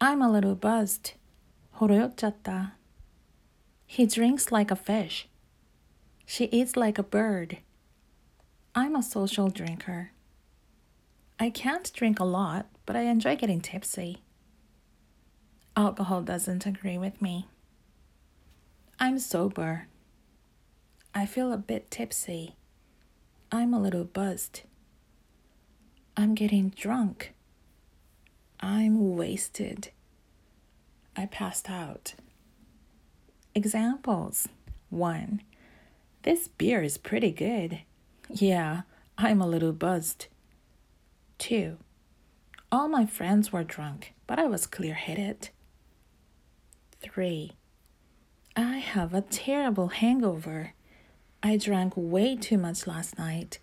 I'm a little buzzed. 호로욕졌다. He drinks like a fish. She eats like a bird. I'm a social drinker. I can't drink a lot, but I enjoy getting tipsy. Alcohol doesn't agree with me. I'm sober. I feel a bit tipsy. I'm a little buzzed. I'm getting drunk. I'm wasted. I passed out. Examples 1. This beer is pretty good. Yeah, I'm a little buzzed. 2. All my friends were drunk, but I was clear headed. 3. I have a terrible hangover. I drank way too much last night